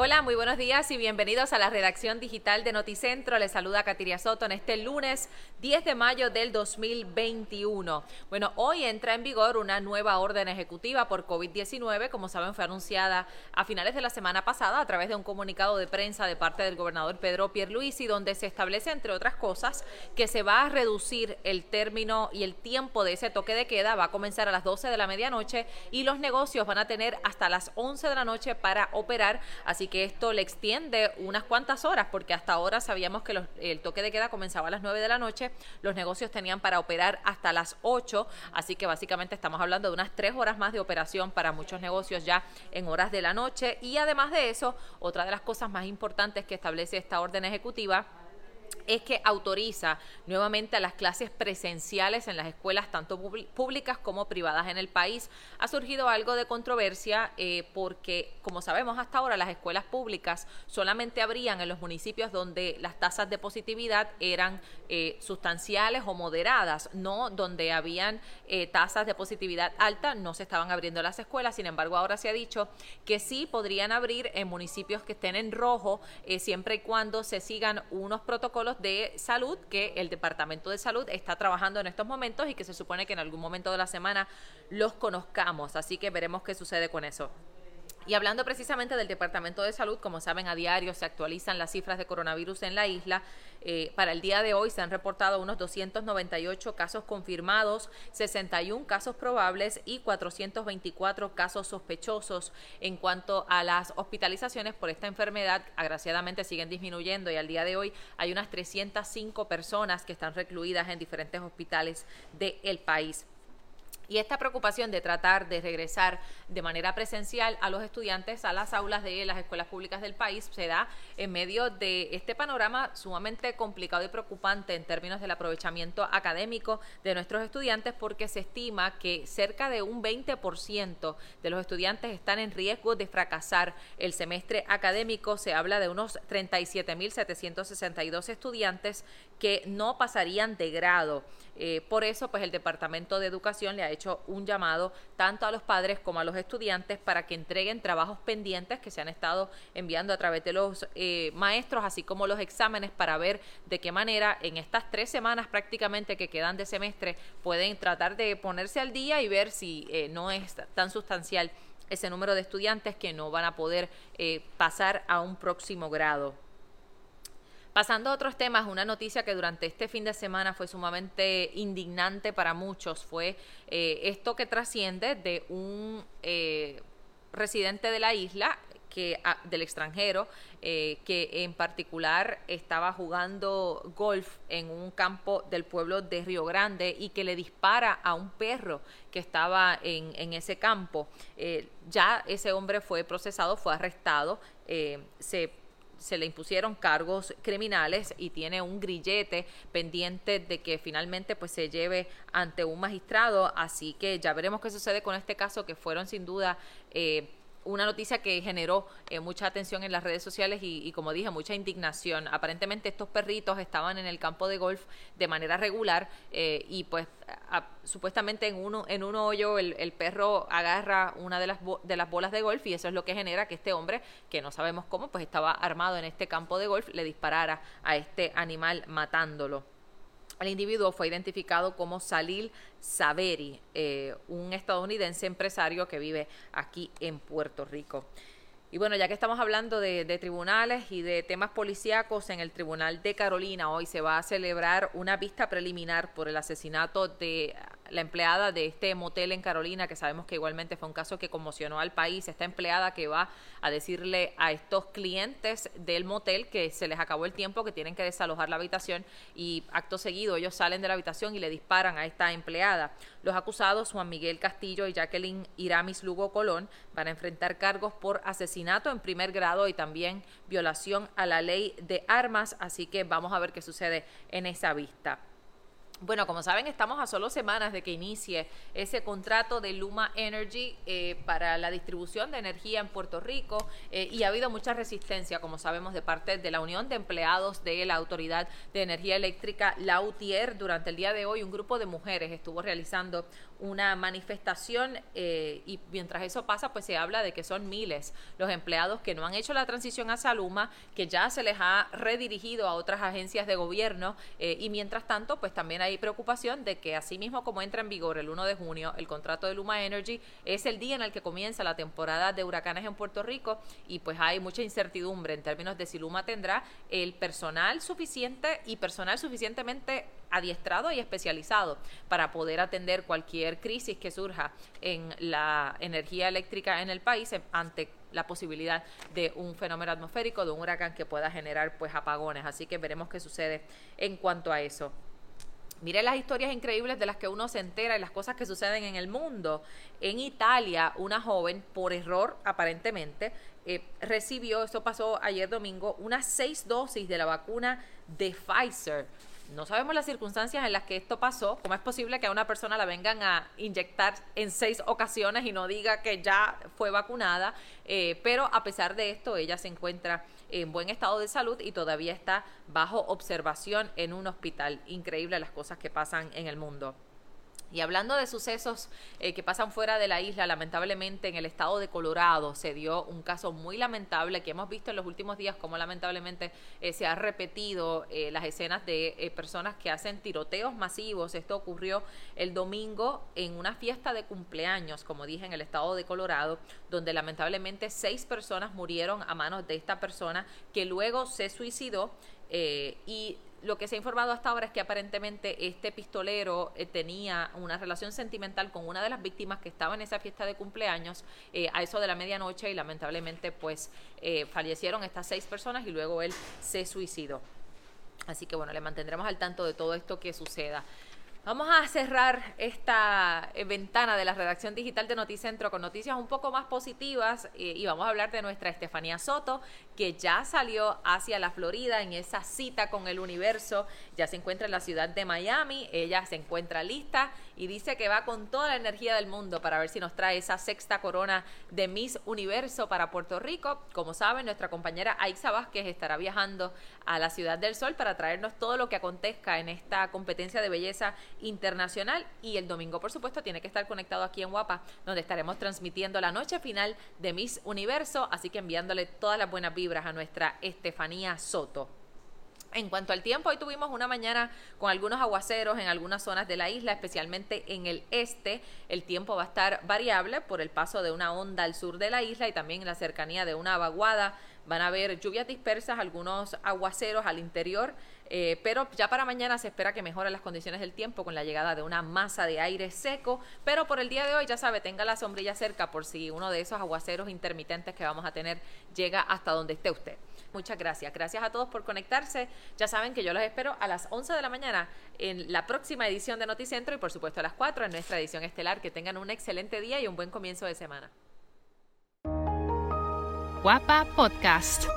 Hola, muy buenos días y bienvenidos a la redacción digital de Noticentro. Les saluda Katiria Soto en este lunes 10 de mayo del 2021. Bueno, hoy entra en vigor una nueva orden ejecutiva por COVID-19. Como saben, fue anunciada a finales de la semana pasada a través de un comunicado de prensa de parte del gobernador Pedro Pierluisi, donde se establece, entre otras cosas, que se va a reducir el término y el tiempo de ese toque de queda. Va a comenzar a las 12 de la medianoche y los negocios van a tener hasta las 11 de la noche para operar. Así que esto le extiende unas cuantas horas, porque hasta ahora sabíamos que el toque de queda comenzaba a las 9 de la noche, los negocios tenían para operar hasta las 8, así que básicamente estamos hablando de unas 3 horas más de operación para muchos negocios ya en horas de la noche. Y además de eso, otra de las cosas más importantes que establece esta orden ejecutiva es que autoriza nuevamente a las clases presenciales en las escuelas tanto públicas como privadas en el país. Ha surgido algo de controversia eh, porque, como sabemos hasta ahora, las escuelas públicas solamente abrían en los municipios donde las tasas de positividad eran eh, sustanciales o moderadas, no donde habían eh, tasas de positividad alta, no se estaban abriendo las escuelas. Sin embargo, ahora se ha dicho que sí podrían abrir en municipios que estén en rojo, siempre y cuando se sigan unos protocolos de salud que el Departamento de Salud está trabajando en estos momentos y que se supone que en algún momento de la semana los conozcamos. Así que veremos qué sucede con eso. Y hablando precisamente del Departamento de Salud, como saben, a diario se actualizan las cifras de coronavirus en la isla. Eh, para el día de hoy se han reportado unos 298 casos confirmados, 61 casos probables y 424 casos sospechosos. En cuanto a las hospitalizaciones por esta enfermedad, agraciadamente siguen disminuyendo y al día de hoy hay unas 305 personas que están recluidas en diferentes hospitales del país. Y esta preocupación de tratar de regresar de manera presencial a los estudiantes a las aulas de las escuelas públicas del país se da en medio de este panorama sumamente complicado y preocupante en términos del aprovechamiento académico de nuestros estudiantes porque se estima que cerca de un 20% de los estudiantes están en riesgo de fracasar el semestre académico. Se habla de unos 37.762 estudiantes que no pasarían de grado. Eh, por eso, pues el Departamento de Educación le ha hecho un llamado tanto a los padres como a los estudiantes para que entreguen trabajos pendientes que se han estado enviando a través de los eh, maestros, así como los exámenes para ver de qué manera en estas tres semanas prácticamente que quedan de semestre pueden tratar de ponerse al día y ver si eh, no es tan sustancial ese número de estudiantes que no van a poder pasar a un próximo grado. Pasando a otros temas, una noticia que durante este fin de semana fue sumamente indignante para muchos fue eh, esto que trasciende de un eh, residente de la isla que ah, del extranjero eh, que en particular estaba jugando golf en un campo del pueblo de Río Grande y que le dispara a un perro que estaba en, en ese campo. ya ese hombre fue procesado, fue arrestado, se se le impusieron cargos criminales y tiene un grillete pendiente de que finalmente pues se lleve ante un magistrado. Así que ya veremos qué sucede con este caso que fueron sin duda eh, una noticia que generó eh, mucha atención en las redes sociales y, como dije, mucha indignación. Aparentemente estos perritos estaban en el campo de golf de manera regular eh, y pues supuestamente en uno en un hoyo el, perro agarra una de las, de las bolas de golf y eso es lo que genera que este hombre, que no sabemos cómo, pues estaba armado en este campo de golf, le disparara a este animal matándolo. El individuo fue identificado como Salil Saveri, eh, un estadounidense empresario que vive aquí en Puerto Rico. Y bueno, ya que estamos hablando de, de, tribunales y de temas policíacos, en el Tribunal de Carolina hoy se va a celebrar una vista preliminar por el asesinato de la empleada de este motel en Carolina, que sabemos que igualmente fue un caso que conmocionó al país, esta empleada que va a decirle a estos clientes del motel que se les acabó el tiempo, que tienen que desalojar la habitación y acto seguido ellos salen de la habitación y le disparan a esta empleada. Los acusados, Juan Miguel Castillo y Jacqueline Iramis Lugo Colón, van a enfrentar cargos por asesinato en primer grado y también violación a la ley de armas, así que vamos a ver qué sucede en esa vista. Bueno, como saben, estamos a solo semanas de que inicie ese contrato de Luma Energy eh, para la distribución de energía en Puerto Rico eh, y ha habido mucha resistencia, como sabemos, de parte de la Unión de Empleados de la Autoridad de Energía Eléctrica, la UTIER. Durante el día de hoy, un grupo de mujeres estuvo realizando una manifestación eh, y mientras eso pasa, pues se habla de que son miles los empleados que no han hecho la transición a Luma, que ya se les ha redirigido a otras agencias de gobierno y mientras tanto, pues también hay hay preocupación de que así mismo como entra en vigor el 1 de junio el contrato de Luma Energy, es el día en el que comienza la temporada de huracanes en Puerto Rico y pues hay mucha incertidumbre en términos de si Luma tendrá el personal suficiente y personal suficientemente adiestrado y especializado para poder atender cualquier crisis que surja en la energía eléctrica en el país ante la posibilidad de un fenómeno atmosférico, de un huracán que pueda generar pues apagones. Así que veremos qué sucede en cuanto a eso. Mire las historias increíbles de las que uno se entera y las cosas que suceden en el mundo. En Italia, una joven, por error aparentemente, eh, recibió, esto pasó ayer domingo, unas seis dosis de la vacuna de Pfizer no sabemos las circunstancias en las que esto pasó. ¿Cómo es posible que a una persona la vengan a inyectar en seis ocasiones y no diga que ya fue vacunada? Eh, pero a pesar de esto, ella se encuentra en buen estado de salud y todavía está bajo observación en un hospital. Increíble las cosas que pasan en el mundo. Y hablando de sucesos eh, que pasan fuera de la isla, lamentablemente en el estado de Colorado se dio un caso muy lamentable que hemos visto en los últimos días como lamentablemente eh, se ha repetido eh, las escenas de personas que hacen tiroteos masivos. Esto ocurrió el domingo en una fiesta de cumpleaños, como dije, en el estado de Colorado, donde lamentablemente seis personas murieron a manos de esta persona que luego se suicidó y lo que se ha informado hasta ahora es que aparentemente este pistolero eh, tenía una relación sentimental con una de las víctimas que estaba en esa fiesta de cumpleaños eh, a eso de la medianoche y lamentablemente pues eh, fallecieron estas seis personas y luego él se suicidó. Así que bueno, le mantendremos al tanto de todo esto que suceda. Vamos a cerrar esta eh, ventana de la redacción digital de Noticentro con noticias un poco más positivas eh, y vamos a hablar de nuestra Estefanía Soto, que ya salió hacia la Florida en esa cita con el universo, ya se encuentra en la ciudad de Miami, ella se encuentra lista y dice que va con toda la energía del mundo para ver si nos trae esa sexta corona de Miss Universo para Puerto Rico. Como saben, nuestra compañera Aixa Vázquez estará viajando a la Ciudad del Sol para traernos todo lo que acontezca en esta competencia de belleza internacional y el domingo por supuesto tiene que estar conectado aquí en Guapa donde estaremos transmitiendo la noche final de Miss Universo así que enviándole todas las buenas vibras a nuestra Estefanía Soto. En cuanto al tiempo, hoy tuvimos una mañana con algunos aguaceros en algunas zonas de la isla, especialmente en el este. El tiempo va a estar variable por el paso de una onda al sur de la isla y también en la cercanía de una vaguada. Van a haber lluvias dispersas, algunos aguaceros al interior eh, pero ya para mañana se espera que mejoren las condiciones del tiempo con la llegada de una masa de aire seco. Pero por el día de hoy, ya sabe, tenga la sombrilla cerca por si uno de esos aguaceros intermitentes que vamos a tener llega hasta donde esté usted. Muchas gracias. Gracias a todos por conectarse. Ya saben que yo los espero a las 11 de la mañana en la próxima edición de Noticentro y por supuesto a las 4 en nuestra edición estelar. Que tengan un excelente día y un buen comienzo de semana. Guapa Podcast.